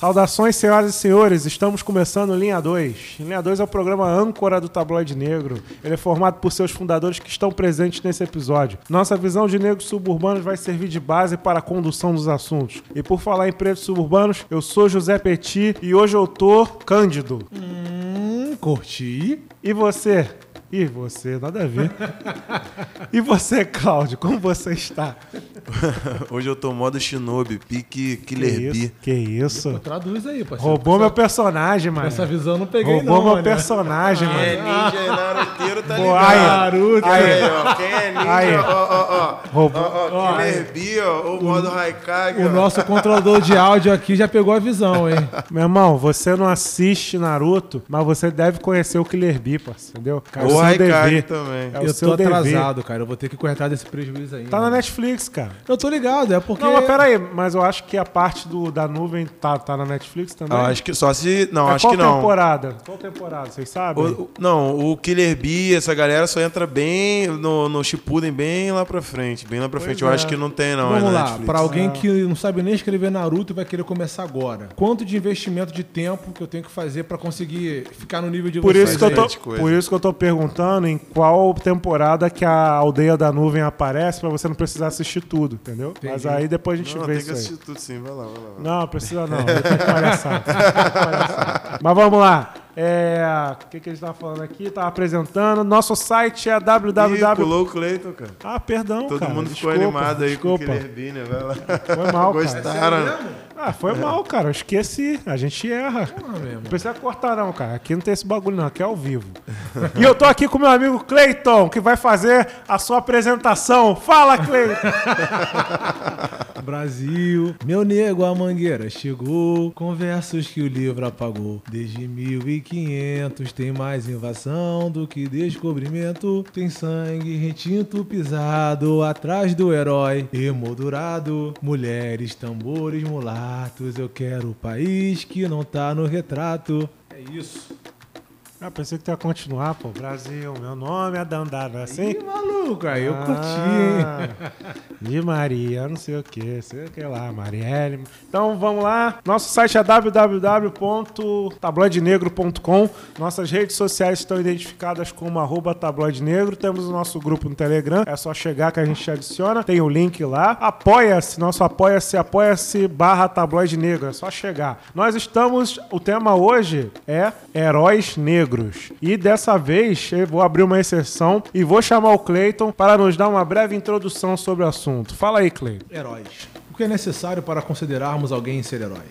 Saudações, senhoras e senhores, estamos começando Linha 2. Linha 2 é o programa âncora do Tabloide Negro. Ele é formado por seus fundadores que estão presentes nesse episódio. Nossa visão de negros suburbanos vai servir de base para a condução dos assuntos. E por falar em pretos suburbanos, eu sou José Petit e hoje eu tô cândido. Hum, curti. E você? E você, nada a ver. e você, Cláudio, como você está? Hoje eu tô modo Shinobi, pique Killer B. Que isso? Traduz aí, parceiro. Roubou meu personagem, mano. Essa visão eu não peguei, Roubou não. meu né? personagem, Quem mano. é ninja e naruteiro tá Boa, ligado. Naruto. Aí. Aí, ó, quem é ninja, Aí. ó, ó, ó. Roubou. Ó, ó, Killer B, ó, o modo Haikage, O nosso controlador de áudio aqui já pegou a visão, hein? Meu irmão, você não assiste Naruto, mas você deve conhecer o Killer Bee, parceiro, entendeu? Cara, seu dever. também. É eu seu tô dever. atrasado, cara. Eu vou ter que corretar desse prejuízo aí. Tá na Netflix, cara. Eu tô ligado, é porque. Não, mas peraí, mas eu acho que a parte do, da nuvem tá, tá na Netflix também. Eu acho que só se... Não, É acho qual que não. temporada? Qual temporada? Vocês sabem? O- o- não, o Killer Bee, essa galera só entra bem no, no Shippuden, bem lá pra frente. Bem lá pra frente. Eu é. acho que não tem, não. Vamos é lá, Netflix. pra alguém que não sabe nem escrever Naruto e vai querer começar agora. Quanto de investimento de tempo que eu tenho que fazer pra conseguir ficar no nível de Por vocês isso, que eu tô, por isso que eu tô perguntando em qual temporada que a aldeia da nuvem aparece pra você não precisar assistir tudo, entendeu? Mas aí depois a gente Não, vê tem isso que aí. assistir tudo sim. Vai lá, vai lá. Vai lá. Não, precisa não. Palhaçada. Mas vamos lá. É, o que, que a gente tava falando aqui? Tava apresentando. Nosso site é Ih, www. pulou o Cleiton, cara. Ah, perdão, Todo cara. mundo Desculpa, ficou animado aí desculpa. com o Killer Bee, né? Vai lá. Foi mal, cara. Gostaram? Ah, foi mal, cara. Eu esqueci. A gente erra. Não precisa cortar, não, cara. Aqui não tem esse bagulho, não. Aqui é ao vivo. e eu tô aqui com meu amigo Cleiton, que vai fazer a sua apresentação. Fala, Cleiton! Brasil, meu nego, a mangueira chegou, com versos que o livro apagou. Desde 1500 tem mais invasão do que descobrimento. Tem sangue retinto pisado atrás do herói, emoldurado. Mulheres, tambores, mulatos. Eu quero o país que não tá no retrato. É isso. Ah, pensei que tu ia continuar, pô. Brasil, meu nome é Dandara, não é assim? Ih, maluco, aí eu curti, hein? Ah, De Maria, não sei o que, sei o que lá, Marielle. Então vamos lá. Nosso site é www.tabloidenegro.com. Nossas redes sociais estão identificadas como arroba tabloide negro. Temos o nosso grupo no Telegram. É só chegar que a gente te adiciona. Tem o link lá. Apoia-se. Nosso apoia-se, apoia-se barra tabloide negro. É só chegar. Nós estamos. O tema hoje é heróis negros. E dessa vez eu vou abrir uma exceção e vou chamar o Cleiton para nos dar uma breve introdução sobre o assunto. Fala aí, Cleiton. Heróis. O que é necessário para considerarmos alguém ser herói?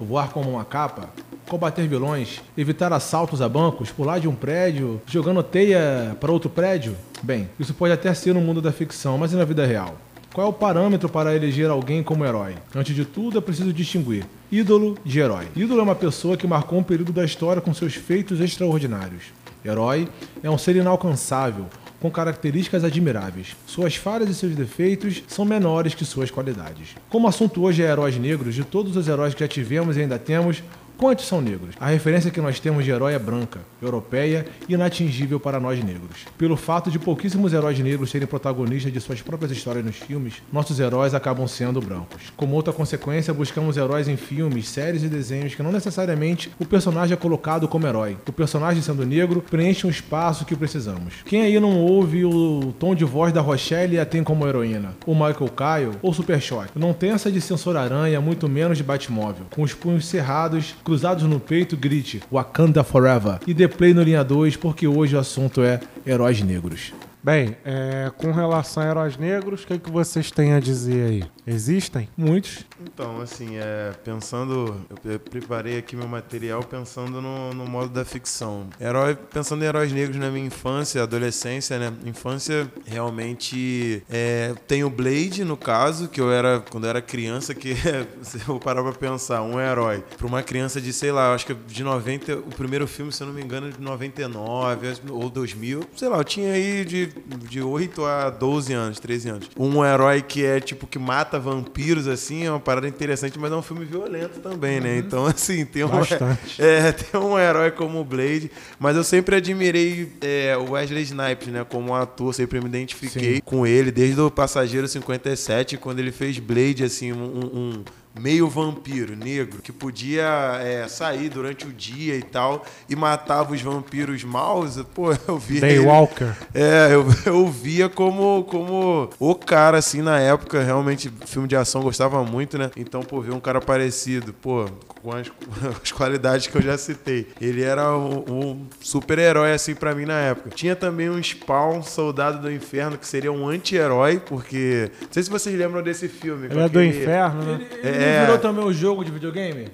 Voar como uma capa? Combater vilões? Evitar assaltos a bancos? Pular de um prédio? Jogando teia para outro prédio? Bem, isso pode até ser no mundo da ficção, mas e na vida real? Qual é o parâmetro para eleger alguém como herói? Antes de tudo, é preciso distinguir ídolo de herói. Ídolo é uma pessoa que marcou um período da história com seus feitos extraordinários. Herói é um ser inalcançável, com características admiráveis. Suas falhas e seus defeitos são menores que suas qualidades. Como assunto hoje é heróis negros, de todos os heróis que já tivemos e ainda temos, quantos são negros? A referência que nós temos de herói é branca, europeia e inatingível para nós negros. Pelo fato de pouquíssimos heróis negros serem protagonistas de suas próprias histórias nos filmes, nossos heróis acabam sendo brancos. Como outra consequência, buscamos heróis em filmes, séries e desenhos que não necessariamente o personagem é colocado como herói. O personagem sendo negro preenche um espaço que precisamos. Quem aí não ouve o tom de voz da Rochelle e a tem como heroína? O Michael Kyle ou Super Choque? Não tem essa de Censor Aranha, muito menos de Batmóvel. Com os punhos cerrados, cruzados no peito, grite Wakanda Forever. E dê play no linha 2, porque hoje o assunto é heróis negros. Bem, é, com relação a heróis negros, o que, que vocês têm a dizer aí? Existem? Muitos. Então, assim, é, pensando. Eu preparei aqui meu material pensando no, no modo da ficção. Herói, pensando em heróis negros na minha infância, adolescência, né? Infância, realmente. É, tem o Blade, no caso, que eu era. Quando eu era criança, que se eu parar pra pensar, um herói. Pra uma criança de, sei lá, acho que de 90. O primeiro filme, se eu não me engano, é de 99 ou 2000. Sei lá, eu tinha aí de, de 8 a 12 anos, 13 anos. Um herói que é tipo que mata vampiros, assim, é uma parada interessante, mas é um filme violento também, né? Então, assim, tem um. Bastante. É, tem um herói como o Blade, mas eu sempre admirei é, o Wesley Snipes, né? Como ator, sempre me identifiquei Sim. com ele, desde o Passageiro 57, quando ele fez Blade, assim, um, um- meio vampiro, negro, que podia é, sair durante o dia e tal e matava os vampiros maus, pô, eu via. Daywalker. É, eu, eu via como, como o cara, assim, na época, realmente, filme de ação gostava muito, né? Então, pô, ver um cara parecido, pô, com as, as qualidades que eu já citei. Ele era um, um super-herói, assim, pra mim na época. Tinha também um Spawn, Soldado do Inferno, que seria um anti-herói, porque. Não sei se vocês lembram desse filme. Ele é do inferno, né? Ele, ele É. virou também o jogo de videogame?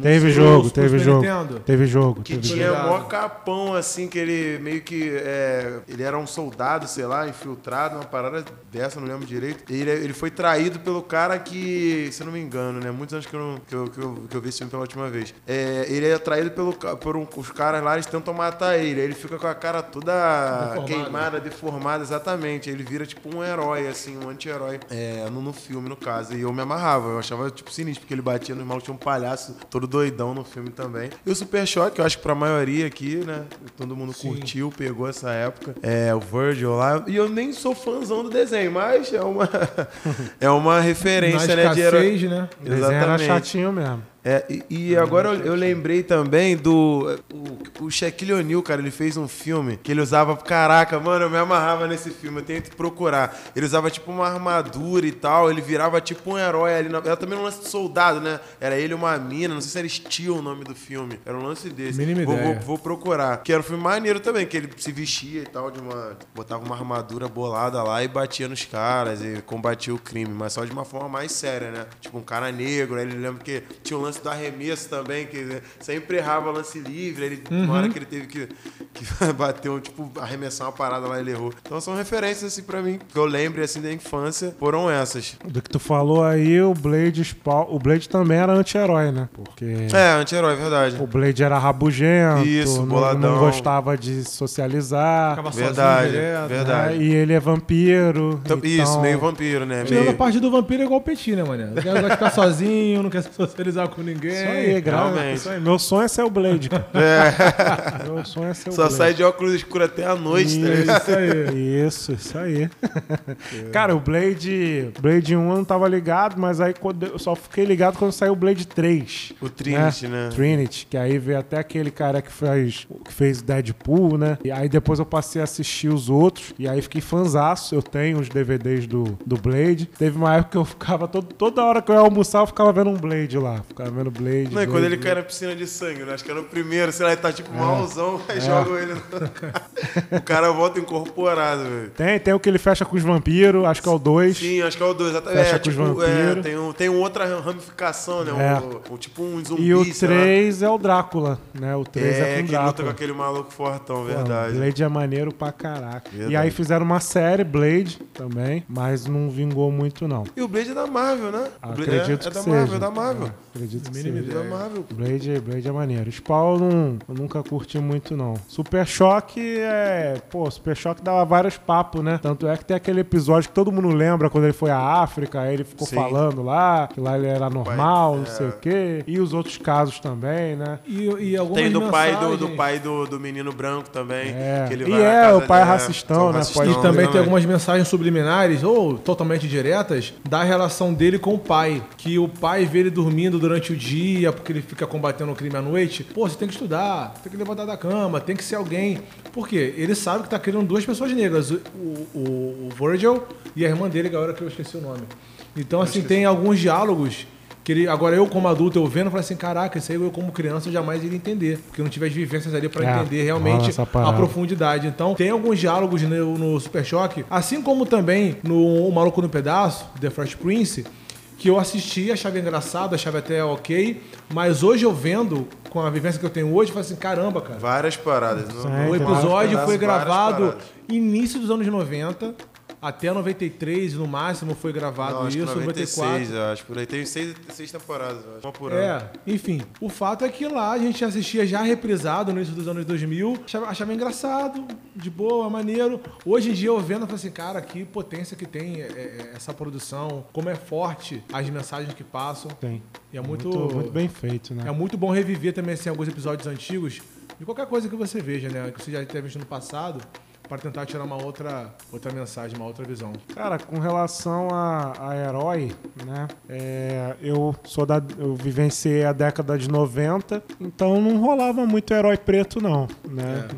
Teve sei, jogo, Super teve jogo. Nintendo. Teve jogo. Que teve tinha ligado. mó capão, assim, que ele meio que. é, ele era um soldado, sei lá, infiltrado, uma parada dessa, não lembro direito. Ele, ele foi traído pelo cara que, se eu não me engano, né? Muitos anos que eu, não- que eu, que eu, que eu vi esse filme pela última vez. É, ele é traído pelo, por um- os caras lá, eles tentam matar ele. Aí ele fica com a cara toda Deformada. queimada, deformada, exatamente. Ele vira tipo um herói, assim, um anti-herói. É, no, no filme, no caso. E eu me amarrava, eu achava tipo sinistro, porque ele batia no maluco, tinha um palhaço todo doidão no filme também. E o Super Choque, eu acho que pra maioria aqui, né? Todo mundo curtiu, pegou essa época. É, o Virgil lá. E eu nem sou fãzão do desenho, mas é uma, é uma referência, Na né? De herói. né? O desenho era Exatamente. chatinho mesmo. É, e, e agora eu, eu lembrei também do. O, o Shaquille O'Neal, cara, ele fez um filme que ele usava. Caraca, mano, eu me amarrava nesse filme, eu tenho que procurar. Ele usava tipo uma armadura e tal, ele virava tipo um herói ali. Na, era também um lance de soldado, né? Era ele uma mina, não sei se era Steel o nome do filme. Era um lance desse. Mínima vou, ideia. vou, vou procurar. Que era um filme maneiro também, que ele se vestia e tal, de uma. Botava uma armadura bolada lá e batia nos caras e combatia o crime, mas só de uma forma mais séria, né? Tipo um cara negro, aí ele lembra que tinha o lance do arremesso também, que sempre errava lance livre, ele, uma hora que ele teve que, que bater, um, tipo, arremessar uma parada lá, ele errou. Então são referências, assim, pra mim, que eu lembre, assim, da infância, foram essas. Do que tu falou aí, o Blade Spawn. O Blade também era anti-herói, né? Porque É, anti-herói, verdade. o Blade era rabugento, Isso, não, boladão. não gostava de socializar. Ficava Verdade, sozinho direto. verdade. né? E ele é vampiro. Então, então- Isso, meio vampiro, né? Tirando a parte do vampiro é igual o Petit, né, mané? Não quer ficar sozinho, não quer socializar com ninguém. Isso aí, grava. realmente. Isso aí. Meu sonho é ser o Blade, cara. Meu sonho é ser o Só Blade. sai de óculos escuros até a noite, tá ligado? Isso aí. Isso, isso aí. Cara, o Blade, Blade 1 eu não tava ligado, mas aí quando eu só fiquei ligado quando saiu o Blade 3. O Trinity, né? Trinity, que aí veio até aquele cara que fez, que fez Deadpool, né? E aí depois eu passei a assistir os outros, e aí fiquei fanzaço. Eu tenho os DVDs do, do Blade. Teve uma época que eu ficava, todo, toda hora que eu ia almoçar, eu ficava vendo um Blade lá. Ficava Blade. Não, e Blade, quando ele cai na piscina de sangue, né? Acho que era o primeiro, sei lá, ele tá É. tipo malzão, aí jogam ele. No... o cara volta incorporado, velho. Tem, tem o que ele fecha com os vampiros, acho que é o 2. Sim, acho que é o 2, exatamente. Fecha É, com os tipo, é, vampiros. tem, um, tem outra ramificação, né? É. Um, um- tipo um zumbi, E o sei lá. 3 é o Drácula, né? O 3 é, É, com que luta com Drácula. aquele maluco fortão, Pô, verdade. Blade é maneiro pra caraca. Verdade. E aí fizeram uma série, Blade, também, mas não vingou muito, não. E o Blade é da Marvel, né? O Blade Acredito é, é que da seja. Marvel, é da Marvel. É, acredito que seja. É da Marvel. Blade, Blade é maneiro. Spawn não, eu nunca curti muito, não. Super Choque é. Pô, Super Choque dava vários papos, né? Tanto é que tem aquele episódio que todo mundo lembra quando ele foi à África, aí ele ficou Sim. falando lá, que lá ele era normal, não é. sei o quê. E os outros casos também, né? E, e algumas Tem do pai do, do mensagens- pai do, do menino branco também. É. Que ele E é, o pai é racistão, né? racistão, E também tem exatamente. algumas mensagens subliminares ou totalmente diretas da relação dele com o pai. Que o pai vê ele dormindo durante o dia porque ele fica combatendo o crime à noite. Pô, você tem que estudar, tem que levantar da cama, tem que ser alguém. Por quê? Ele sabe que tá criando duas pessoas negras, o, o, o Virgil e a irmã dele, agora que eu esqueci o nome. Então, assim, tem alguns diálogos que ele, agora eu como adulto, eu vendo, eu falei assim, caraca, isso aí eu como criança eu jamais iria entender. Porque eu não tive as vivências ali pra É, entender realmente a profundidade. Então, tem alguns diálogos no, no Super Choque, assim como também no O Maluco no Pedaço, The Fresh Prince, que eu assisti, achava engraçado, achava até ok, mas hoje eu vendo, com a vivência que eu tenho hoje, eu falo assim, caramba, cara. Várias paradas. Não, Sim, não- O episódio foi gravado início dos anos 90, até 93, no máximo foi gravado Não, acho que isso, 96, 94. eu acho. Por aí tem seis, seis temporadas, eu acho. Uma por ano. É, enfim, o fato é que lá a gente assistia já reprisado no início dos anos 2000, achava, achava engraçado, de boa, maneiro. Hoje em dia eu vendo, eu falo assim, cara, que potência que tem é, é, essa produção, como é forte as mensagens que passam. Tem. E é muito, Muito, muito bem feito, né? é muito bom reviver também assim, alguns episódios antigos de qualquer coisa que você veja, né? Que você já tenha visto no passado. Para tentar tirar uma outra, outra mensagem, uma outra visão. Cara, com relação a, a herói, né? é, eu sou da. Eu vivenciei a década de 90, então não rolava muito herói preto, não. Né?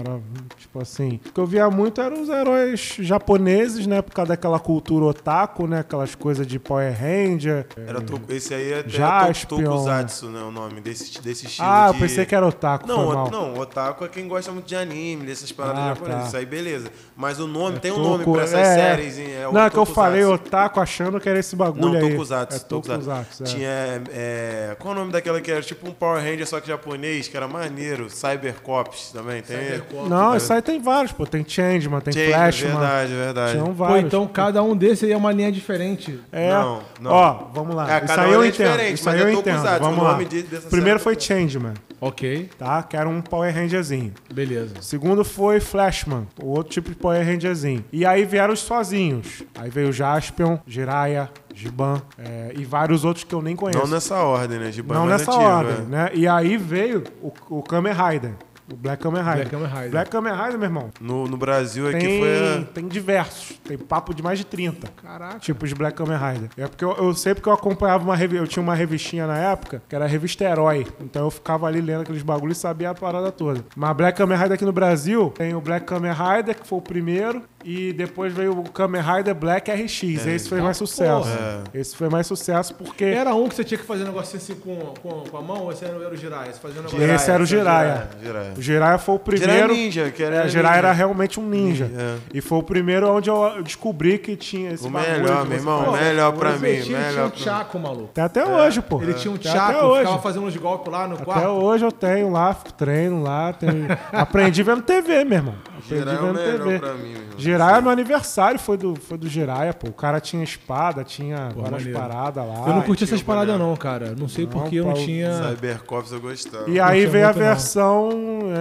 Era tipo assim. O que eu via muito eram os heróis japoneses, né? Por causa daquela cultura otaku, né? Aquelas coisas de Power Ranger. Era to- esse aí é Jaspion. Tokusatsu, né? O nome desse, desse estilo. Ah, eu de- pensei que era otaku, Não, foi o- mal. não, otaku é quem gosta muito de anime, dessas paradas Ah, japonesas. tá. Isso aí, beleza. Mas o nome, tem um nome pra essas é, é. séries. hein? É o não, é que eu falei otaku achando que era esse bagulho Não, aí. Tokusatsu. É Tokusatsu. É. Tinha. é, qual é o nome daquela que era tipo um Power Ranger, só que japonês, que era maneiro? Cybercops também. Tem. Cybercops. Não, isso aí tem vários, pô. Tem Changeman, tem Tinha, Flashman. verdade, verdade. Tinham Pô, vários. então cada um desses aí é uma linha diferente. É. Não, não. Ó, vamos lá. É, isso cada aí um eu é entendo. diferente, Isso mas aí é eu entendo. Tokusatsu, Vamos o lá. nome de- dessa Primeiro série foi é Changeman, Ok, tá? Que era um Power Rangerzinho. beleza. O segundo foi Flashman, o outro tipo de Power Rangerzinho. E aí vieram os sozinhos. Aí veio Jaspion, Jiraiya, Giban é, e vários outros que eu nem conheço. Não nessa ordem, né? Giban é Não nessa antigo, ordem, é. né? E aí veio o, o Kamen Rider. O Black Kamen Rider. Black Kamen Rider. Black Kamen Rider, meu irmão. No, no Brasil aqui Tem, foi tem diversos. Tem papo de mais de 30 Caraca. tipos de Black Kamen Rider. É porque eu, eu sei porque eu acompanhava uma revista. Eu tinha uma revistinha na época, que era a revista Herói. Então eu ficava ali lendo aqueles bagulhos e sabia a parada toda. Mas Black Kamen Rider aqui no Brasil tem o Black Kamen Rider, que foi o primeiro. E depois veio o Kamen Rider Black RX. Esse foi mais sucesso. porra. Esse foi mais sucesso porque. Era um que você tinha que fazer um negocinho assim com, com, com a mão, ou esse era, era o Jiraiya? Você fazia um negócio... Esse era o Jiraiya. Jiraiya. O Jiraiya foi o primeiro. Jiraiya Ninja, que era É, Jiraiya ninja. era realmente um ninja. É. E foi o primeiro onde eu descobri que tinha esse O melhor, meu irmão, fazer. melhor pra mim, tinha, tinha melhor um pra mim. Chaco, maluco. Até até hoje, pô. Ele tinha um Até Chaco, hoje. ficava fazendo uns golpes lá no Até quarto. hoje eu tenho lá, treino lá. Tenho... Aprendi vendo TV, meu irmão. Aprendi Jiraiya é vendo melhor TV. pra mim, meu irmão. Jiraiya, meu aniversário foi do, foi do Jiraiya, pô. O cara tinha espada, tinha Pô, várias maneiro. paradas lá. Eu não curti essas o paradas não, cara. Não sei Não, porque eu não tinha... Cybercops eu gostava. E aí veio a muito, não. versão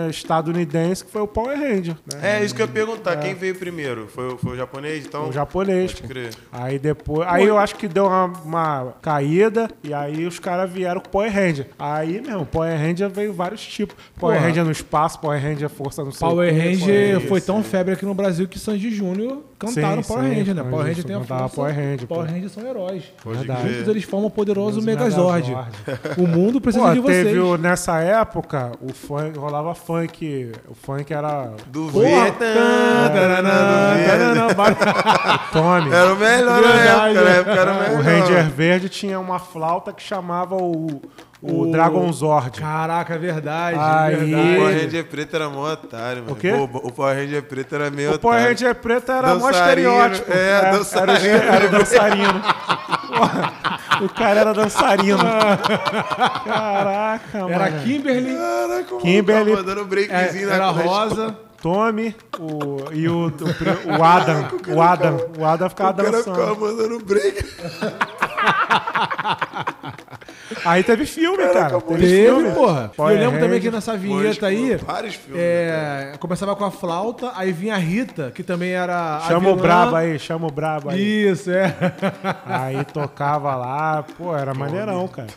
é, estadunidense, que foi o Power Ranger. Né? É, isso que eu ia perguntar. Quem veio primeiro? Foi, o- foi o japonês, então? O japonês, Pode crer. Aí depois. Aí eu acho que deu uma, uma caída e aí os caras vieram com Power Ranger. Aí, meu, Power Ranger veio vários tipos. Power Porra. Ranger no espaço, Power Ranger força no Power o Ranger foi tão febre aqui no Brasil que Sanji Júnior cantaram Sim, Power sim, Ranger, né? Power Ranger tem a força. Power Ranger, Power. Ranger são heróis. Juntos eles formam o poderoso Os Megazord. Megazord. O mundo precisa Pô, de vocês. teve o- nessa época, o funk, rolava funk. O funk era. Do Vietnã. Tommy. Era o melhor na época, na época era o melhor. O Ranger Verde tinha uma flauta que chamava o, o, O- Dragon Zord. Caraca, é verdade. Aí- O verdade. Power Ranger preto era mó otário, mano. O quê? Pô, O Power Ranger preto era meio O Power otário. Ranger preto era mó estereótipo. é, Era o dançarino. Era o dançarino. O cara era dançarino. Caraca, mano. Era Kimberly, Caraca, o Kimberly- maluco tava dando breakzinho é, era na frente. Rosa. Tommy o, e o, o, o Adam. O Adam. O Adam ficava O cara ficava dançando. mandando break. Aí teve filme, cara. Teve, Teve, filme. porra. Power eu lembro também Ranger. que nessa vinheta aí. Vários filmes. né, É, começava com a flauta, aí vinha a Rita, que também era. a Chama o. Brabo aí, chama o Brabo aí. Isso, é. Aí tocava lá, pô, era maneirão, cara.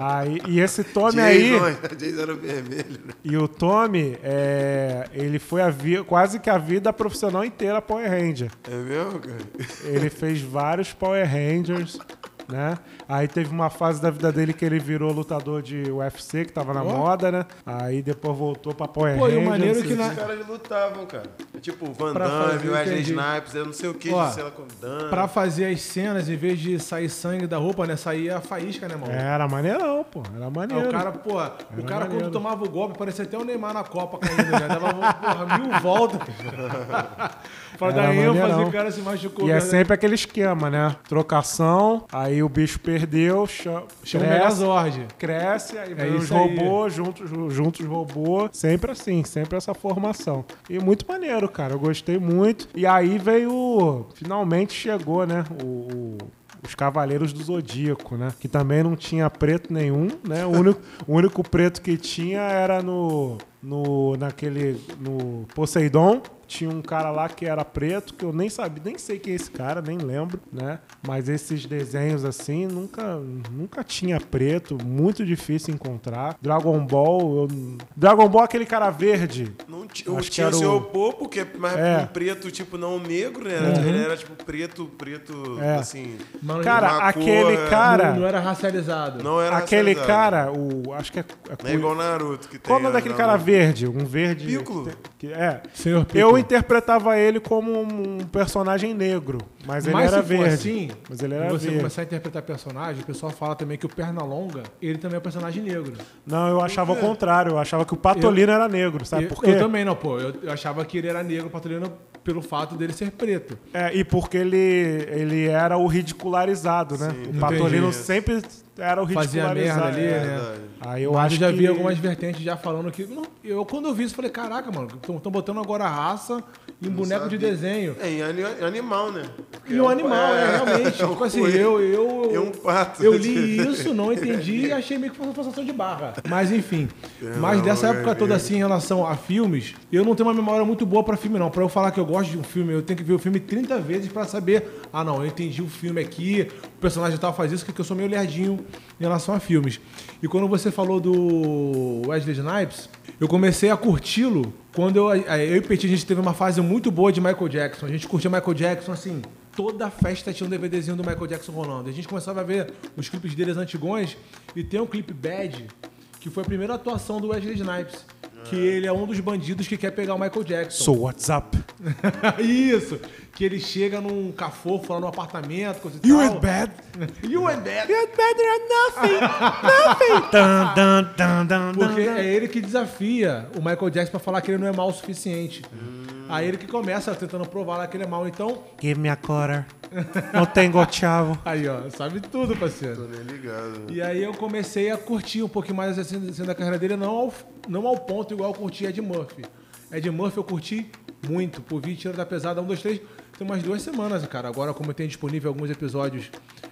Aí, e esse Tommy aí, Jason, Jason era vermelho. né? e o Tommy, é, ele foi a vi- quase que a vida profissional inteira Power Ranger. É mesmo, cara? Ele fez vários Power Rangers, né? Aí teve uma fase da vida dele que ele virou lutador de UFC, que tava na Ó. moda, né? Aí depois voltou pra Power Pô, e o Rangers. maneiro que na- Os caras lutavam, cara. É tipo Van Damme, Wesley. Snipes, eu não sei o que, Ó, sei lá com Dan. Pra fazer as cenas, em vez de sair sangue da roupa, né? Saía a faísca, né, mano? Era maneirão, pô. Era Aí maneiro. o cara, pô, o cara maneiro. quando tomava o golpe, parecia até o Neymar na Copa caindo, né? Dava porra, mil voltas. pra Era dar ênfase, o cara se machucou. E é né? sempre aquele esquema, né? Trocação, aí o bicho perdeu, cha- Chama o cresce, Megazord. cresce, aí vem os É aí. robôs, juntos, juntos os robôs. Sempre assim, sempre essa formação. E muito maneiro, cara. Eu gostei muito. E aí veio. Finalmente chegou, né? O. o- os Cavaleiros do Zodíaco, né? Que também não tinha preto nenhum, né? O único, o único preto que tinha era no, no naquele no Poseidon, tinha um cara lá que era preto, que eu nem sabia, nem sei quem é esse cara, nem lembro, né? Mas esses desenhos assim, nunca, nunca tinha preto, muito difícil encontrar. Dragon Ball, eu- Dragon Ball é aquele cara verde. Não eu Acho tinha o seu Popo, que é mais É. um preto, tipo, não negro, né? Era- Ele era, tipo, preto, preto, É. assim... Mano, Cara, uma aquele cor, é, cara, não, não era racializado. Não era aquele racializado. cara, o acho que é, é Não é igual Naruto, que tem... Qual o nome a- daquele cara verde? Um verde. Piccolo. Que, é. Senhor Piccolo. Eu interpretava ele como um personagem negro, mas ele Mas era se for verde. assim, mas ele era você verde. começar a interpretar personagem, o pessoal fala também que o Pernalonga, ele também é um personagem negro. Não, eu achava o contrário. Eu achava que o Patolino era negro, sabe eu, por quê? eu também não, pô. Eu, eu achava que ele era negro, patolino, pelo fato dele ser preto. É, e porque ele, ele era o ridicularizado, né? Sim, o Patolino sempre era o Fazia merda ali, é. né? Verdade. Aí eu Mas acho eu já que... vi algumas vertentes já falando que. não, eu, quando eu vi isso, falei, caraca, mano, estão botando agora a raça e um boneco de sabia. desenho. É, e ani- animal, né? Porque E um é animal, é, é, realmente. é um tipo assim, eu, eu, E um pato. eu li isso, não entendi e achei meio que foi uma forçação de barra. Mas enfim. Mas dessa não, época é toda assim, em relação a filmes, eu não tenho uma memória muito boa pra filme, não. Pra eu falar que eu gosto de um filme, eu tenho que ver o filme 30 vezes pra saber. Ah, não, eu entendi o filme aqui, o personagem tal faz isso, porque eu sou meio lerdinho em relação a filmes. E quando você falou do Wesley Snipes, eu comecei a curti-lo quando eu, eu e Petit, a gente teve uma fase muito boa de Michael Jackson. A gente curtia Michael Jackson assim. Toda festa tinha um DVDzinho do Michael Jackson rolando. A gente começava a ver os clipes deles antigões e tem um clipe Bad, que foi a primeira atuação do Wesley Snipes. Que ele é um dos bandidos que quer pegar o Michael Jackson. So what's up? Isso! Que ele chega num cafofo lá no apartamento, coisa e You ain't bad. You ain't bad. You ain't better than nothing. nothing. Dun, dun, dun, dun, Porque é ele que desafia o Michael Jackson pra falar que ele não é mal o suficiente. Aí ele que começa tentando provar lá que ele é mal. Então, Give me a quarter. Não tenho chavo. aí ó, sabe tudo, parceiro. Tô nem ligado. E aí eu comecei a curtir um pouquinho mais assim, assim, da carreira dele, não ao, não ao ponto igual eu curti Ed Murphy. Ed Murphy eu curti muito, por vir Tira da Pesada 1, 2, 3, tem umas duas semanas, cara. Agora, como eu tenho disponível alguns episódios,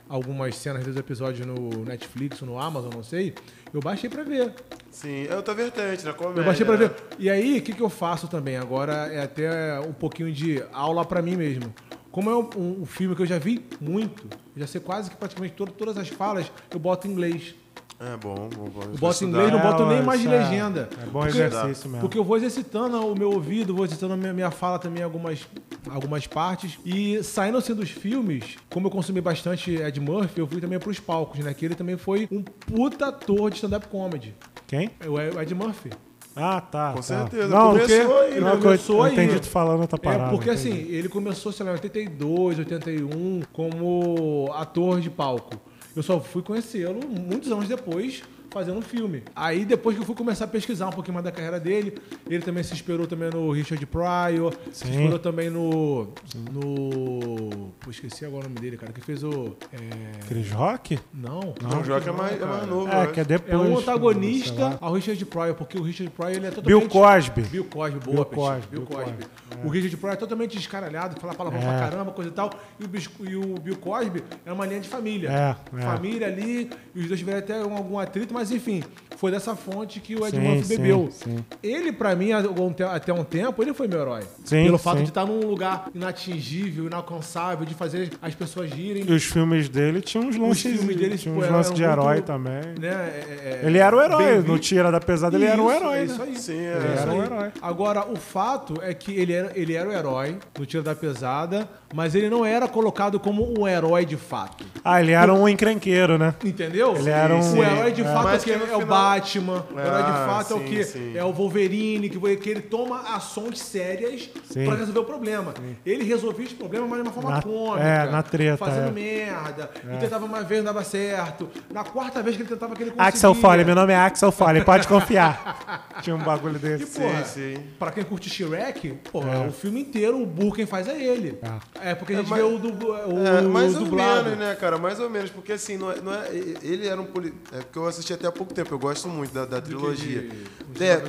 algumas cenas dos episódios no Netflix ou no Amazon, não sei, eu baixei pra ver. Sim, é outra vertente, na comédia. Eu baixei pra né? ver. E aí, o que, que eu faço também? Agora é até um pouquinho de aula pra mim mesmo. Como é um, um- um filme que eu já vi muito, já sei quase que praticamente todo- todas as falas, eu boto em inglês. É bom, bom, bom. Eu boto em inglês, não É, boto nem isso mais de é- legenda. é bom Porque- exercício mesmo. Porque eu vou exercitando o meu ouvido, vou exercitando a minha, minha fala também em algumas, algumas partes. E saindo assim dos filmes, como eu consumi bastante Ed Murphy, eu fui também pros palcos, né? Que ele também foi um puta ator de stand-up comedy. Quem? Ed o Ed Murphy. Ah, tá. Com tá. certeza, Não, começou porque, aí, não, Começou eu aí. entendi tu falando outra parada. é, porque entendi. assim, ele começou, sei lá, em 82, 81, como ator de palco. Eu só fui conhecê-lo muitos anos depois, fazendo um filme. Aí, depois que eu fui começar a pesquisar um pouquinho mais da carreira dele, ele também se inspirou também no Richard Pryor, se Sim. inspirou também no... no... Pô, esqueci agora o nome dele, cara, que fez o... É... Chris Rock? Não. Não, o Joca é mais, é mais novo, É, que é depois. É um antagonista ao Richard Pryor, porque o Richard Pryor ele é Bill totalmente... Cosby. Bill Cosby, boa, Bill. Cosby, Bill Bill Cosby. Cosby, O Richard Pryor é totalmente descaralhado, fala palavrão É. pra caramba, coisa e tal. E o, Bis- e o Bill Cosby é uma linha de família. É, é. Família ali, e os dois tiveram até um- algum atrito, mas enfim, foi dessa fonte que o Ed Sim, bebeu. sim. Ele, pra mim, até um tempo, ele foi meu herói. Sim, Pelo fato sim. de estar num lugar inatingível, inalcançável, de fazer as pessoas rirem. E os filmes dele tinham uns lances, filmes dele, tinha tipo, uns eram- lances de herói muito- também. Né? É- é- Ele era o herói. No. Tira da Pesada, ele era um Isso, herói, é né? Isso aí. Sim, É é. Ele isso era um aí. herói. Agora, o fato é que ele era, ele era o herói no Tiro da Pesada, mas ele não era colocado como um herói de fato. Ah, ele era um encrenqueiro, né? Entendeu? Ele era um- O herói de é. fato é, Mas que é o final- Batman. o herói de Ah, fato é o sim, quê? sim. É o Wolverine, que, vai- que ele toma ações sérias Sim. pra resolver o problema. Ele resolvia os problemas, mas de uma forma Na- cômica. é, na treta, Fazendo é. merda. E tentava uma vez, não dava certo. Na quarta vez que ele tentava que ele conseguia. Axel Foley, meu nome é Axel Foley, pode confiar. Tinha um bagulho E, desse. porra, sim. pra quem curte Shrek, porra, É. o filme inteiro, o burro quem faz é ele. É, porque a gente mas- vê o, dublo, o, É, mais ou dublado. menos, né, cara? Mais ou menos, porque assim, não é, não é- ele era um poli... É porque eu assisti até há pouco tempo, eu gosto gosto muito da, da que trilogia. de É,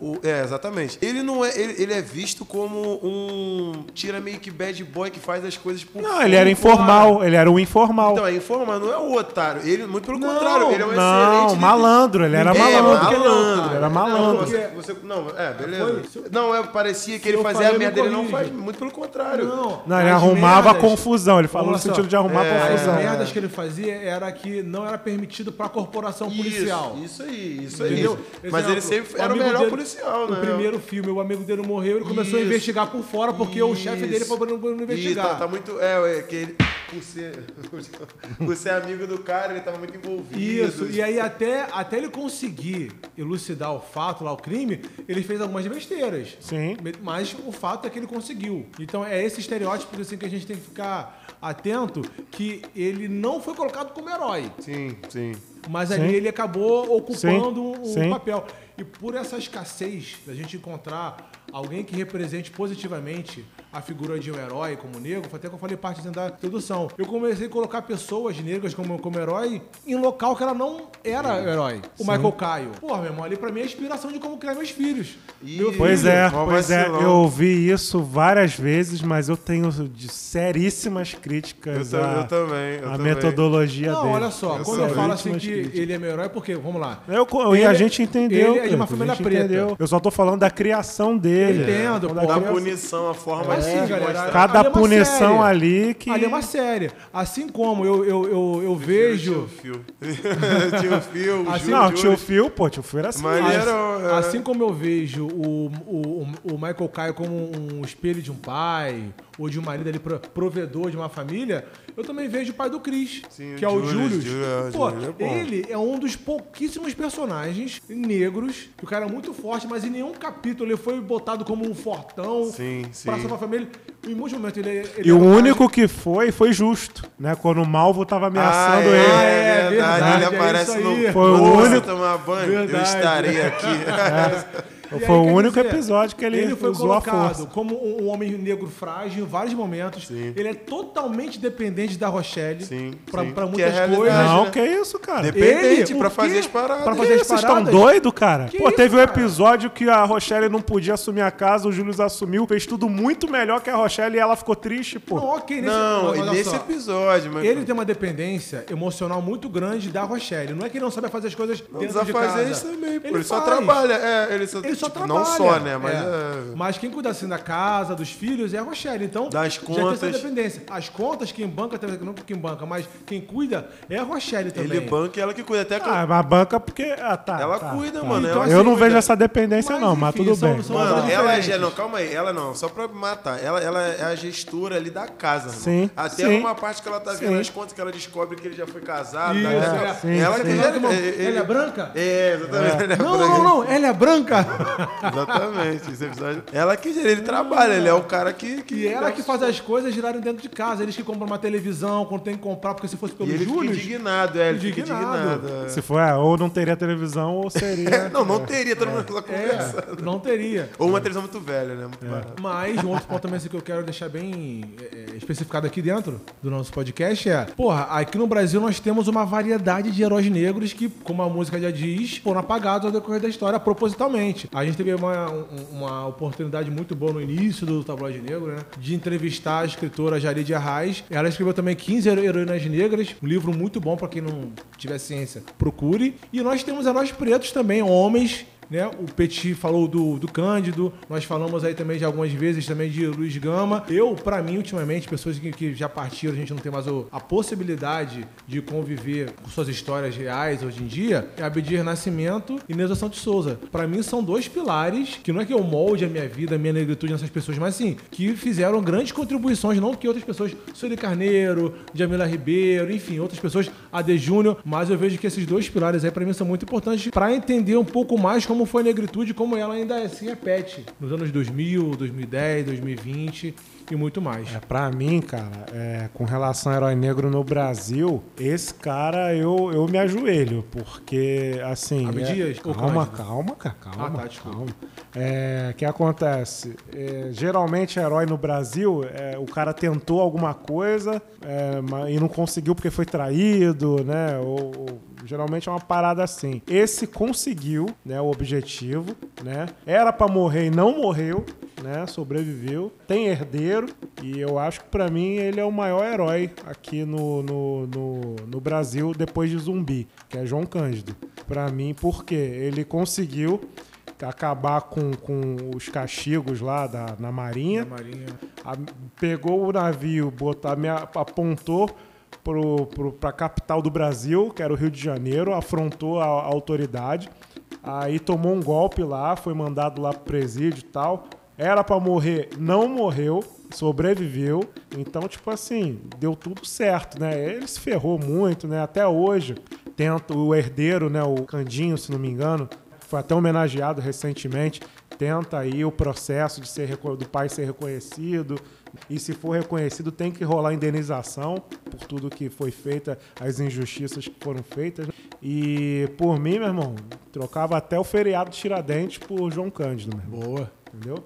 o, o- é, exatamente. Ele não é. Ele, ele é visto como um. Tira meio que bad boy que faz as coisas por Não, ele era informal, ele era um informal. Então, é informal, não é o otário. Ele, muito pelo Não, contrário, ele é um não, excelente. malandro, ele era É, malandro. malandro. Ele era Não, malandro. você, você- não, é, beleza. Foi- Não, é, parecia que ele fazia a me merda, ele não faz. Muito pelo contrário. Não, Não, ele arrumava merdas- confusão, ele falou no só, sentido de arrumar é, confusão. As merdas que ele fazia era que não era permitido pra corporação policial. Isso, isso aí, isso aí. Entendeu? Mas ele sempre era o melhor dele- policial, né? No primeiro filme, o amigo dele morreu, ele começou a Isso. investigar por fora, porque o chefe dele Isso. pra não- não investigar. Ih, tá, tá muito. É, é que ele. Por ser, por ser amigo do cara, ele tava muito envolvido. Isso, e aí até, até ele conseguir elucidar o fato lá, o crime, ele fez algumas besteiras. Sim. Mas o fato é que ele conseguiu. Então é esse estereótipo assim, que a gente tem que ficar atento, que ele não foi colocado como herói. Sim, sim. Mas Sim. ali ele acabou ocupando Sim. um Sim. papel. E por essa escassez da gente encontrar alguém que represente positivamente a figura de um herói como negro, foi até que eu falei parte da introdução. Eu comecei a colocar pessoas negras como, como herói em local que ela não era herói. O Michael Caio. Porra, meu irmão, ali pra mim é a inspiração de como criar meus filhos. Ih, Meu Pois filho. é, pois é. Eu ouvi isso várias vezes, mas eu tenho de seríssimas críticas Eu, à, eu também. Eu à também. metodologia Não, dele. olha só, Eu quando eu falo assim que críticas. ele é meu herói, porque, vamos lá. Eu, co- e Ele- a gente entendeu. Ele é de uma família preta. entendeu. Eu só tô falando da criação dele. Entendo, pô. Da punição, a forma Mas de sim, galera, mostrar. Cada Ali é punição série. ali que. Ali é uma série. Assim como eu, eu, eu, eu vejo. Tio Fio. tio Fio, o Assim. Não, tio Phil, pô, tio Phil era assim. Mas Assim, era. é, assim como eu vejo o, o, o Michael Caio como um espelho de um pai, ou de um marido ali pro- provedor de uma família, eu também vejo o pai do Chris, Sim, que o é o Julius, é, o Pô, Julius é ele é um dos pouquíssimos personagens negros, que o cara é muito forte, mas em nenhum capítulo ele foi botado como um fortão Sim, sim. pra salvar a família. Em muitos momentos ele, ele E o era um único que foi, foi justo, né? Quando o Malvo tava ameaçando ah, é, ele. Ah, é, é verdade. verdade, Ele é aparece no. Foi o único- tomar banho, eu Verdade. estarei aqui. E aí, Foi o único dizer, episódio que ele, Ele foi usou a colocado força. como um um homem negro frágil em vários momentos. Ele é totalmente dependente da Rochelle Sim, sim. Que é muitas realidade, coisas. Não, né? que isso, cara. Dependente Ele, pra o fazer as paradas. Pra fazer as Vocês estão doidos, cara? Que Pô, isso, teve um cara? episódio que a Rochelle não podia assumir a casa, o Júlio assumiu, fez tudo muito melhor que a Rochelle e ela ficou triste, pô. Não, ok, nesse, Não, mas nesse só. episódio, mas. Ele tem uma dependência emocional muito grande da Rochelle. Não é que ele não sabe fazer as coisas não dentro precisa de fazer casa. isso também, pô. Ele, só faz. trabalha. É, ele só, Ele só tipo, trabalha. Não só, né? Mas É. é. Mas quem cuida assim da casa, dos filhos, é a Rochelle. Então, Das já tem essa contas. dependência. As contas, quem banca, não quem banca, mas quem cuida é a Rochelle também. Ele banca e ela que cuida. Até que Ah, mas banca porque. Ah, tá. ela tá, cuida, tá. mano. Então, ela Eu assim, não cuida. vejo essa dependência, Mas, não, mas enfim, tudo são- bem. são- Mano, ela é. Não, calma aí. Ela não, só pra matar. Ela, ela é a gestora ali da casa, mano. Sim, Até sim. uma parte que ela tá vendo Sim. as contas que ela descobre que ele já foi casado. Isso, tá? é. Sim, ela sim. que Ela, irmão, ele- ela é branca? É, exatamente. É Não, não, não, ela é branca. Exatamente. Esse episódio. Ela que ele trabalha, ele é o cara que. que E ela que faz as coisas girarem dentro de casa. Eles que compram uma televisão quando tem que comprar, porque se fosse pelo ele fica Júlio. indignado, é, ele fica Indignado. indignado. é. Se for, é, ou não teria televisão, ou seria. Não, não teria, todo mundo só É, conversando. não teria. Ou uma televisão muito velha, né? Muito barata. Mas um outro ponto também assim, que eu quero deixar bem é, é, especificado aqui dentro do nosso podcast é, porra, aqui no Brasil nós temos uma variedade de heróis negros que, como a música já diz, foram apagados ao decorrer da história propositalmente. A gente teve uma, um- uma oportunidade muito boa no início do Tabloide Negro, né? De entrevistar a escritora Jarid Arraes. Ela escreveu também 15 hero- heroínas negras, um livro muito bom pra quem não tiver ciência, procure. E nós temos heróis pretos também, homens né? O Petit falou do, do Cândido, nós falamos aí também de algumas vezes também de Luiz Gama. Eu, pra mim, ultimamente, pessoas que, que já partiram, a gente não tem mais o- a possibilidade de conviver com suas histórias reais hoje em dia, é Abdir Nascimento e Neuza Santos Souza. Pra mim, são dois pilares que não é que eu molde a minha vida, a minha negritude nessas pessoas, mas sim, que fizeram grandes contribuições, não que outras pessoas, Sueli Carneiro, Jamila Ribeiro, enfim, outras pessoas, AD Júnior, mas eu vejo que esses dois pilares aí pra mim são muito importantes pra entender um pouco mais como foi a negritude, como ela ainda se repete nos anos 2000, 2010, 2020 e muito mais. É, pra mim, cara, é, com relação ao herói negro no Brasil, esse cara eu, eu me ajoelho, porque assim. Abdias é, calma, calma, cara, calma. Ah, tá, desculpa. calma. É, o que acontece? É, geralmente, herói no Brasil, é, o cara tentou alguma coisa é, e não conseguiu porque foi traído, né? Ou, ou Geralmente é uma parada assim. Esse conseguiu, né, o objetivo, né? Era pra morrer e não morreu, né? Sobreviveu. Tem herdeiro e eu acho que pra mim ele é o maior herói aqui no, no, no, no Brasil depois de Zumbi, que é João Cândido. Pra mim, porque ele conseguiu acabar com, com os castigos lá da, na Marinha. Na Marinha. A- pegou o navio, botar, me apontou para a capital do Brasil, que era o Rio de Janeiro, afrontou a, a autoridade. Aí tomou um golpe lá, foi mandado lá pro presídio e tal. Era para morrer, não morreu, sobreviveu. Então, tipo assim, deu tudo certo, né? Ele se ferrou muito, né? Até hoje, tenta o herdeiro, né? O Candinho, se não me engano, foi até homenageado recentemente. Tenta aí o processo de ser do pai ser reconhecido. E se for reconhecido, tem que rolar indenização por tudo que foi feito, as injustiças que foram feitas. E por mim, meu irmão, trocava até o feriado de Tiradentes por João Cândido, meu irmão Boa. entendeu?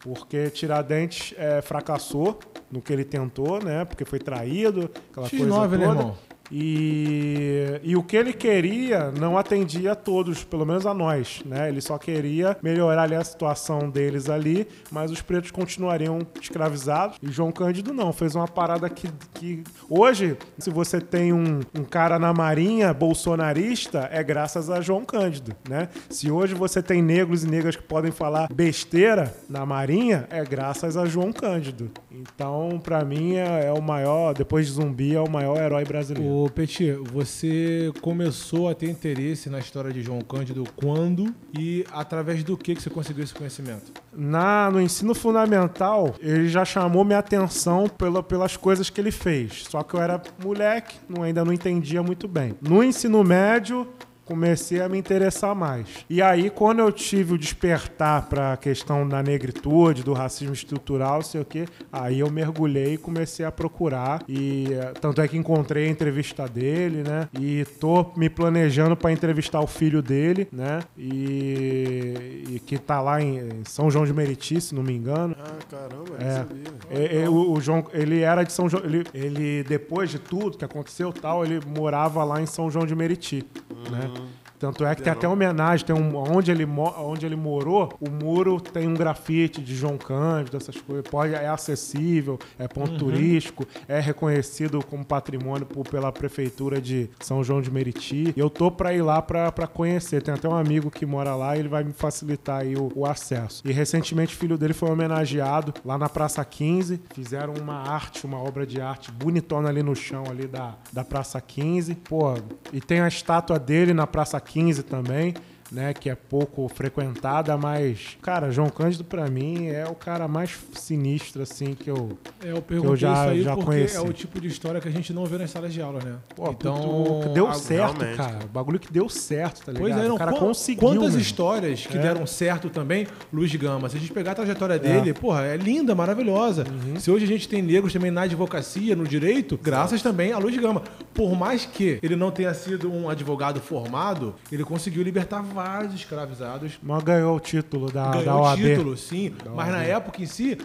Porque Tiradentes é, fracassou no que ele tentou, né? Porque foi traído, aquela X9, coisa toda. né, irmão? E, e o que ele queria não atendia a todos, pelo menos a nós, né? Ele só queria melhorar ali a situação deles ali, mas os pretos continuariam escravizados. E João Cândido não, fez uma parada que, que hoje, se você tem um, um cara na marinha bolsonarista, é graças a João Cândido, né? Se hoje você tem negros e negras que podem falar besteira na marinha, é graças a João Cândido. Então, pra mim, é, é o maior, depois de zumbi, é o maior herói brasileiro. Ô, Petit, você começou a ter interesse na história de João Cândido quando e através do que, que você conseguiu esse conhecimento? Na, no ensino fundamental, ele já chamou minha atenção pela, pelas coisas que ele fez. Só que eu era moleque, não, ainda não entendia muito bem. No ensino médio, comecei a me interessar mais. E aí, quando eu tive o despertar para a questão da negritude, do racismo estrutural, sei o quê, aí eu mergulhei e comecei a procurar. E eh, tanto é que encontrei a entrevista dele, né? E tô me planejando para entrevistar o filho dele, né? E, e que tá lá em, São João de Meriti, se não me engano. Ah, caramba, É. sabia. É, é, o, o João, ele era de São João. Ele, ele, depois de tudo que aconteceu tal, ele morava lá em São João de Meriti. Né? Tanto é que tem até homenagem, tem um, onde, ele, onde ele morou, o muro tem um grafite de João Cândido, essas coisas. Pode, é acessível, é ponto turístico, é reconhecido como patrimônio por- pela prefeitura de São João de Meriti. E eu tô pra ir lá pra, pra conhecer. Tem até um amigo que mora lá e ele vai me facilitar aí o, o acesso. E recentemente o filho dele foi homenageado lá na Praça 15. Fizeram uma arte, uma obra de arte bonitona ali no chão ali da, da Praça 15. Pô, e tem a estátua dele na Praça 15 também. Né, que é pouco frequentada, mas, cara, João Cândido pra mim é o cara mais sinistro, assim, que eu. É, eu perguntei já- isso aí já porque conheci. é o tipo de história que a gente não vê nas salas de aula, né? Pô, então, que deu certo, realmente, cara. O bagulho que deu certo, tá ligado? Pois é, não, o cara conseguiu. Quantas meu. histórias que É. deram certo também, Luiz Gama. Se a gente pegar a trajetória dele, porra, é linda, maravilhosa. Uhum. Se hoje a gente tem negros também na advocacia, no direito, graças também a Luiz Gama. Por mais que ele não tenha sido um advogado formado, ele conseguiu libertar vários escravizados. Mas ganhou o título da, da Ganhou o OAB. título, sim. Da Mas na OAB. época em si,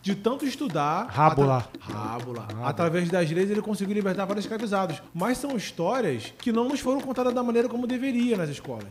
de tanto estudar. Rábula. atra- Rábula. Através das leis, ele conseguiu libertar vários escravizados. Mas são histórias que não nos foram contadas da maneira como deveria nas escolas.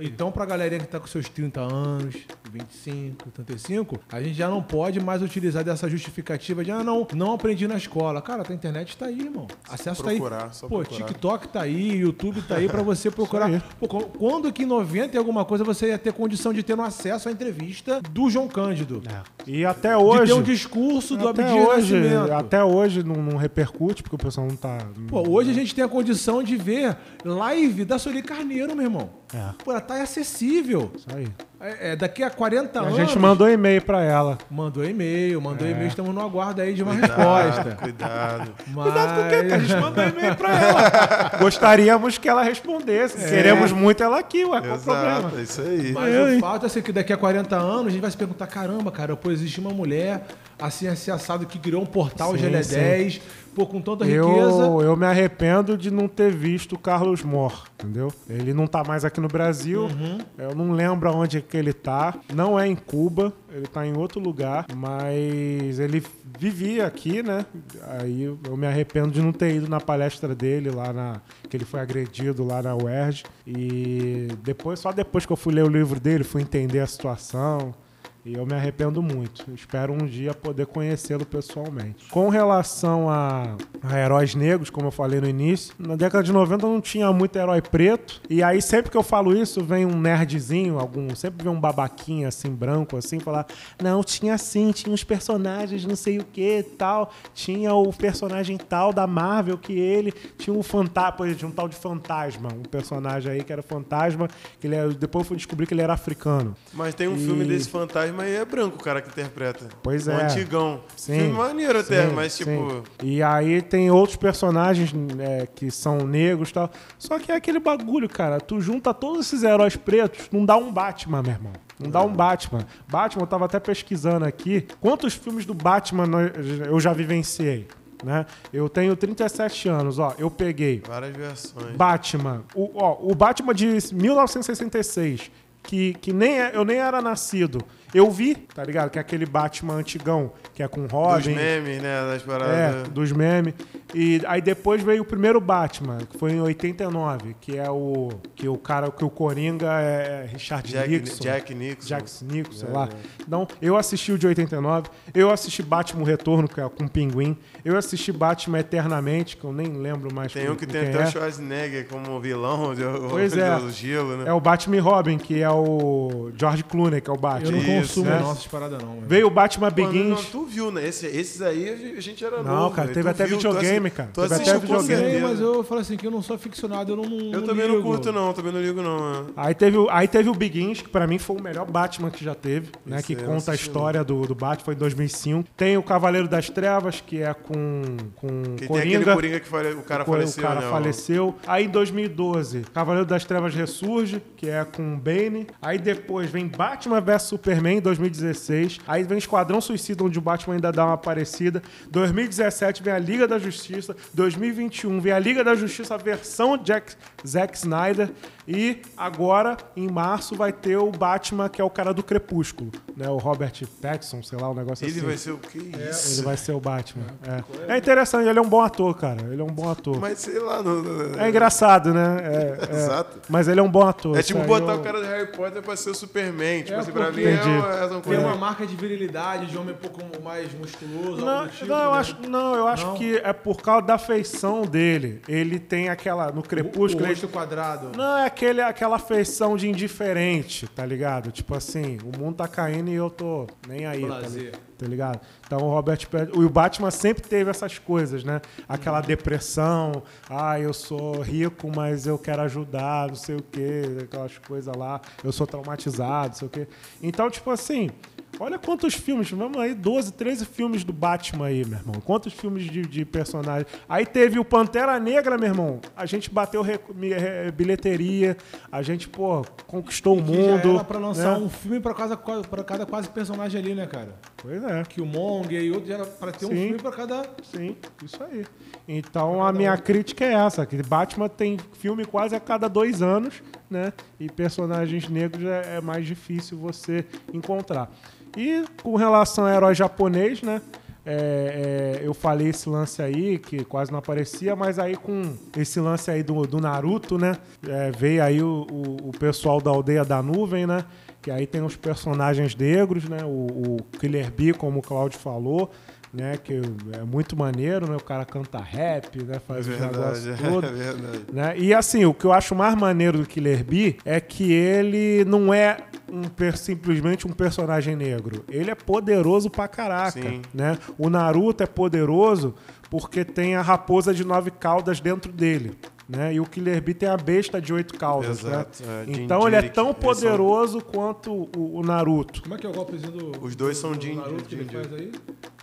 Então, pra galerinha que tá com seus 30 anos, 25, 35, a gente já não pode mais utilizar dessa justificativa de, ah, não, não aprendi na escola. Cara, a internet tá aí, irmão. Acesso tá aí. procurar, só Pô, procurar. TikTok tá aí, YouTube tá aí pra você procurar. Pô, qu- quando que em 90 e alguma coisa você ia ter condição de ter no acesso à entrevista do João Cândido? É. E até De hoje. ter um discurso do até Abdias hoje, Nascimento. até hoje não, não repercute, porque o pessoal não tá. Pô, hoje a gente tem a condição de ver live da Sueli Carneiro, meu irmão. É. Pô, ela tá acessível. Isso aí. É, é, daqui a 40 A anos. gente mandou e-mail pra ela. Mandou e-mail, mandou É. e-mail, estamos no aguardo aí de uma Cuidado, resposta. cuidado. Mas... Cuidado com o quê? Que a gente mandou e-mail pra ela. Gostaríamos que ela respondesse. Queremos muito ela aqui, ué. Qual o problema? É isso aí. Mas Eu, o hein? fato é assim, que daqui a 40 anos a gente vai se perguntar: caramba, cara, pô, existe uma mulher assim, assim, assado, que criou um portal Sim, GL10, pô, com tanta riqueza. Eu, eu me arrependo de não ter visto o Carlos Mor, entendeu? Ele não tá mais aqui no Brasil. Uhum. Eu não lembro onde é que ele tá. Não é em Cuba, ele tá em outro lugar, mas ele vivia aqui, né? Aí eu me arrependo de não ter ido na palestra dele lá na que ele foi agredido lá na UERJ e depois só depois que eu fui ler o livro dele, fui entender a situação. E eu me arrependo muito. Espero um dia poder conhecê-lo pessoalmente. Com relação a, a, heróis negros, como eu falei no início, na década de 90 não tinha muito herói preto. E aí, sempre que eu falo isso, vem um nerdzinho, algum, sempre vem um babaquinho assim, branco, assim, falar: Não, tinha sim, tinha os personagens, não sei o que tal. Tinha o personagem tal da Marvel que ele tinha um fantasma, um tal de fantasma, um personagem aí que era fantasma, que ele era, depois eu fui descobrir que ele era africano. Mas tem um e... filme desse fantasma mas é branco o cara que interpreta. Pois é. O antigão. Sim. Filme maneiro sim, até, mas sim. tipo. E aí tem outros personagens é, que são negros e tal. Só que é aquele bagulho, cara. Tu junta todos esses heróis pretos, não dá um Batman, meu irmão. Não dá um Batman. Batman, eu tava até pesquisando aqui. Quantos filmes do Batman eu já vivenciei? Né? Eu tenho 37 anos, ó. Eu peguei. Várias versões. Batman. O, ó, o Batman de 1966, que, que nem é, eu nem era nascido. Eu vi, tá ligado? Que é aquele Batman antigão, que é com Robin. Dos memes, né? Das paradas. É, dos memes. E aí depois veio o primeiro Batman, que foi em 89, que é o. Que o cara, que o Coringa é Richard Jack, Nixon. Jack Nixon. Jack Nixon, sei É, lá. é. Então, eu assisti o de 89, eu assisti Batman Retorno, que é com o Pinguim, eu assisti Batman Eternamente, que eu nem lembro mais Tem um que tem até é. o Schwarzenegger como vilão de, Pois de, é. do gelo, né? É o Batman e Robin, que é o George Clooney, que é o Eu Batman. não Isso, consumo né? nossas paradas, não. Veio o Batman não, Begins. não, tu viu, né? Esse- esses aí a gente era Não, novo. cara, velho. teve até viu, videogame, cara. Tu Teve até videogame. Sei, mas eu falo assim que eu não sou aficionado, eu não. Eu não também não ligo. curto, não. Também não ligo, não. é. Aí teve, o- aí teve o Begins, que pra mim foi o melhor Batman que já teve, né? Esse Que eu não conta a história do, do Batman, foi em 2005. Tem o Cavaleiro das Trevas, que é com, com Que tem aquele Coringa. Coringa que fale- o cara O faleceu, cara né? faleceu. Aí em 2012, Cavaleiro das Trevas ressurge, que é com Bane. Aí depois vem Batman vs Superman em 2016. Aí vem Esquadrão Suicida, onde o Batman ainda dá uma aparecida. 2017 vem a Liga da Justiça. 2021 vem a Liga da Justiça, versão Jack, Zack Snyder. E agora, em março, vai ter o Batman, que é o cara do Crepúsculo. Né? O Robert Pattinson, sei lá, um negócio Ele assim. vai ser o que isso? Ele vai ser o Batman. É. É interessante, ele é um bom ator, cara. Ele é um bom ator. Mas sei lá. No, no- É engraçado, né? É, é. Exato. Mas ele é um bom ator. É tipo botar eu- o cara do Harry Potter pra ser o Superman. Tipo É, assim, pra mim é Entendi. uma, é uma Tem uma marca de virilidade, de homem um pouco mais musculoso, Não, algo do tipo, não, eu né? acho, não, eu acho Não? que é por causa da feição dele. Ele tem aquela. No O, crepúsculo. o ele- rosto quadrado. Não, é aquele, aquela feição de indiferente, tá ligado? Tipo assim, o mundo tá caindo e eu tô nem aí, tá? Tá ligado? Então o Robert Pattinson, o Batman sempre teve essas coisas, né? Aquela depressão, ah, eu sou rico, mas eu quero ajudar, não sei o quê, aquelas coisas lá, eu sou traumatizado, não sei o quê. Então, tipo assim, olha quantos filmes, vamos aí, 12, 13 filmes do Batman aí, meu irmão. Quantos filmes de, de personagem. Aí teve o Pantera Negra, meu irmão. A gente bateu mi- eh, bilheteria, a gente, pô, conquistou o Que mundo. já era pra lançar né? um filme pra cada, pra cada quase personagem ali, né, cara? Pois é. Que o Monger e outro já era pra ter um Sim. filme pra cada. Sim, isso aí. Então a minha crítica é essa, que Batman tem filme quase a cada dois anos, né? E personagens negros é, é mais difícil você encontrar. E com relação a herói japonês, né? é, é, eu falei esse lance aí, que quase não aparecia, mas aí com esse lance aí do, do Naruto, né? é, veio aí o, o- o pessoal da Aldeia da Nuvem, né? Que aí tem os personagens negros, né? O, o Killer Bee, como o Claudio falou, né? Que é muito maneiro, né? O cara canta rap, né? É Faz os verdade, negócios é todos. verdade. Né? E assim, o que eu acho mais maneiro do Killer Bee é que ele não é um simplesmente um personagem negro. Ele é poderoso pra caraca. Sim. Né? O Naruto é poderoso porque tem a raposa de nove caudas dentro dele. Né? E o Killer Bee tem a besta de oito caudas. Exato, né? é, então ele é tão eles são- poderoso quanto o, o Naruto. Como é que é o golpezinho do. Os dois do- são do Jin- Naruto que ele Jin- faz aí?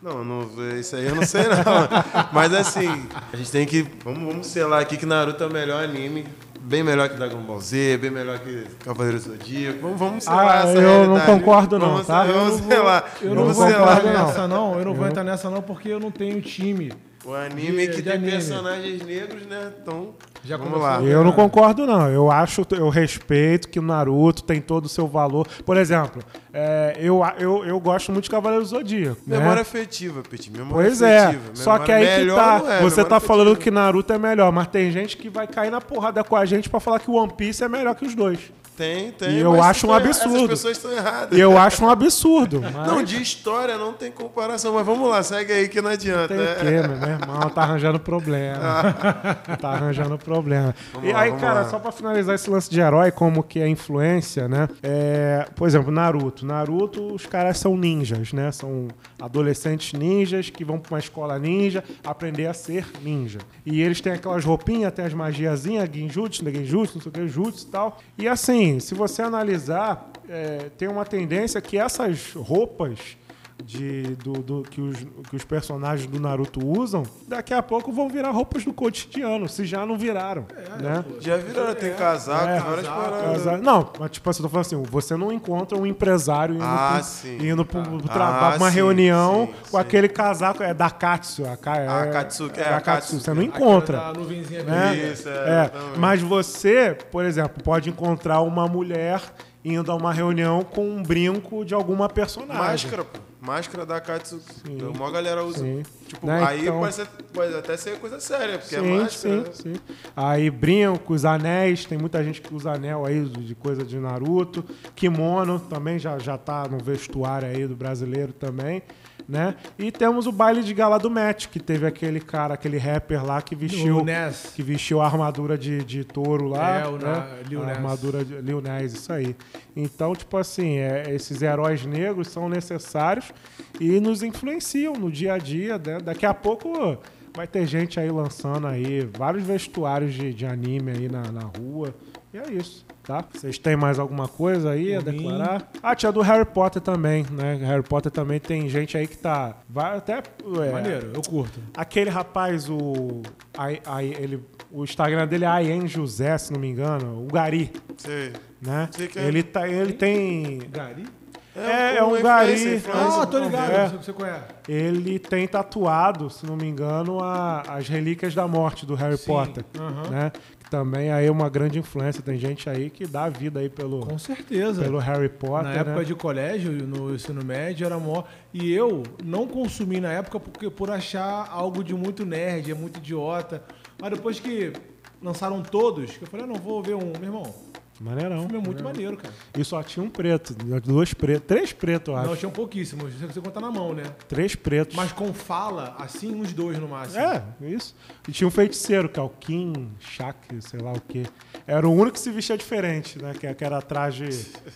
Não, não, isso aí eu não sei não. Mas assim, a gente tem que. Vamos, vamos selar aqui que Naruto é o melhor anime bem melhor que Dragon Ball Z, bem melhor que Cavaleiro do Zodíaco. Vamos, vamos selar Ah, essa eu não realidade. concordo não, vamos, tá? Vamos Eu não selar. Eu não vamos vou selar. entrar não. nessa, não. Eu não vou entrar nessa, não, porque eu não tenho time. O anime De- que de tem anime. personagens negros, né? Então, Já vamos lá. Eu não concordo, não. Eu acho, eu respeito que o Naruto tem todo o seu valor. Por exemplo, é, eu, eu, eu gosto muito de Cavaleiro do Zodíaco. né? Memória afetiva, Petit. Memória Pois é. afetiva. Só que Memória aí que tá. é, você memória tá falando afetiva. que Naruto é melhor, mas tem gente que vai cair na porrada com a gente pra falar que o One Piece é melhor que os dois. Tem, tem. E eu acho um absurdo. Essas pessoas estão erradas. E eu acho um absurdo. Mas Não, de história não tem comparação, mas vamos lá, segue aí que não adianta. tem o quê, meu irmão? Tá arranjando problema. tá arranjando problema. Vamos e lá, aí, cara, lá. só pra finalizar esse lance de herói, como que é influência, né? É, por exemplo, Naruto. Naruto, os caras são ninjas, né? São adolescentes ninjas que vão pra uma escola ninja aprender a ser ninja. E eles têm aquelas roupinhas, tem as magiazinhas, genjutsu, né? genjutsu, não sei o que, jutsu e tal. E assim, se você analisar, é, tem uma tendência que essas roupas de, do, do- que, os, que os personagens do Naruto usam, daqui a pouco vão virar roupas do cotidiano, se já não viraram. né? Já viram, tem casaco, É, várias casaco, Não, mas tipo assim, eu tô falando assim, você não encontra um empresário indo, Ah, pro, sim. indo pro, pro Ah, trabalho, pra uma sim, reunião sim, com sim. aquele casaco, é da Katsu. A, Ka- é, A Katsuki, é, é a Katsu, você não encontra. Aquela da nuvenzinha né? Isso, é, É, mas você, por exemplo, pode encontrar uma mulher indo a uma reunião com um brinco de alguma personagem. Máscara, pô. Máscara da Katsu. A maior galera usa. Sim. Tipo, Né, aí então- pode, ser- pode até ser coisa séria, porque é Sim, máscara. sim, sim. Aí brincos, anéis, tem muita gente que usa anel aí de coisa de Naruto. Kimono também já, já tá no vestuário aí do brasileiro também, né? E temos o baile de gala do Match, que teve aquele cara, aquele rapper lá que vestiu, Ness. que vestiu a armadura de, de touro lá. É, o né? Lil a armadura de Lil Nas, isso aí. Então, tipo assim, é, esses heróis negros são necessários e nos influenciam no dia a dia. né? Daqui a pouco vai ter gente aí lançando aí vários vestuários de, de anime aí na, na rua. E é isso, tá? Vocês têm mais alguma coisa aí a declarar? Ah, tinha do Harry Potter também, né? Harry Potter também tem gente aí que tá... Vai até... é, Maneiro, eu curto. Aquele rapaz, o. ai- ai- ele, o Instagram dele é Ayen José, se não me engano. O Gari, Sei. né? Sei que é. Ele, tá, ele tem. Gari? É, é um influencer, gari. influencer. Ah, tô ligado, É. você conhece. Ele tem tatuado, se não me engano, a- as relíquias da morte do Harry Sim, Potter. aham. Né? Também aí é uma grande influência. Tem gente aí que dá vida aí pelo, Com certeza. pelo Harry Potter. Na época né? de colégio, no ensino médio, era mó. E eu não consumi na época porque por achar algo de muito nerd, é muito idiota. Mas depois que lançaram todos, eu falei, ah, não, vou ver um. Meu irmão, o Maneirão. filme é muito maneiro, cara. E só tinha um preto. Dois pretos. Três pretos, eu acho. Não, tinham pouquíssimos, você você conta na mão, né? Três pretos. Mas com fala, assim, uns dois no máximo. É, isso. E tinha um feiticeiro, que é o Kim Shak, sei lá o quê. Era o único que se vestia diferente, né? Que, que era traje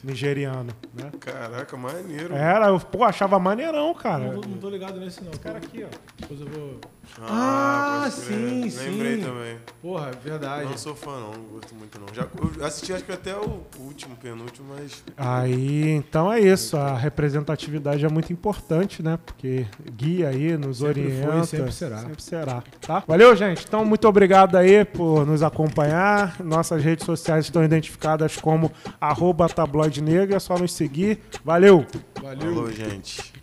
nigeriano, né? Caraca, maneiro. Era, eu, pô, achava maneirão, cara. Não, tô, não tô ligado nesse, não. Cara aqui, ó. Depois eu vou. Ah, Ah, sim, Lembrei sim. também. Porra, verdade. Não sou fã, não. Não gosto muito, não. Já, eu assisti acho que até o último, penúltimo, mas. Aí, então é isso. A representatividade é muito importante, né? Porque guia aí, nos Sempre orienta. foi e sempre será. Sempre será, tá? Valeu, gente. Então, muito obrigado aí por nos acompanhar. Nossas redes sociais estão identificadas como arroba tabloide negra. É só nos seguir. Valeu! Valeu. Falou, gente.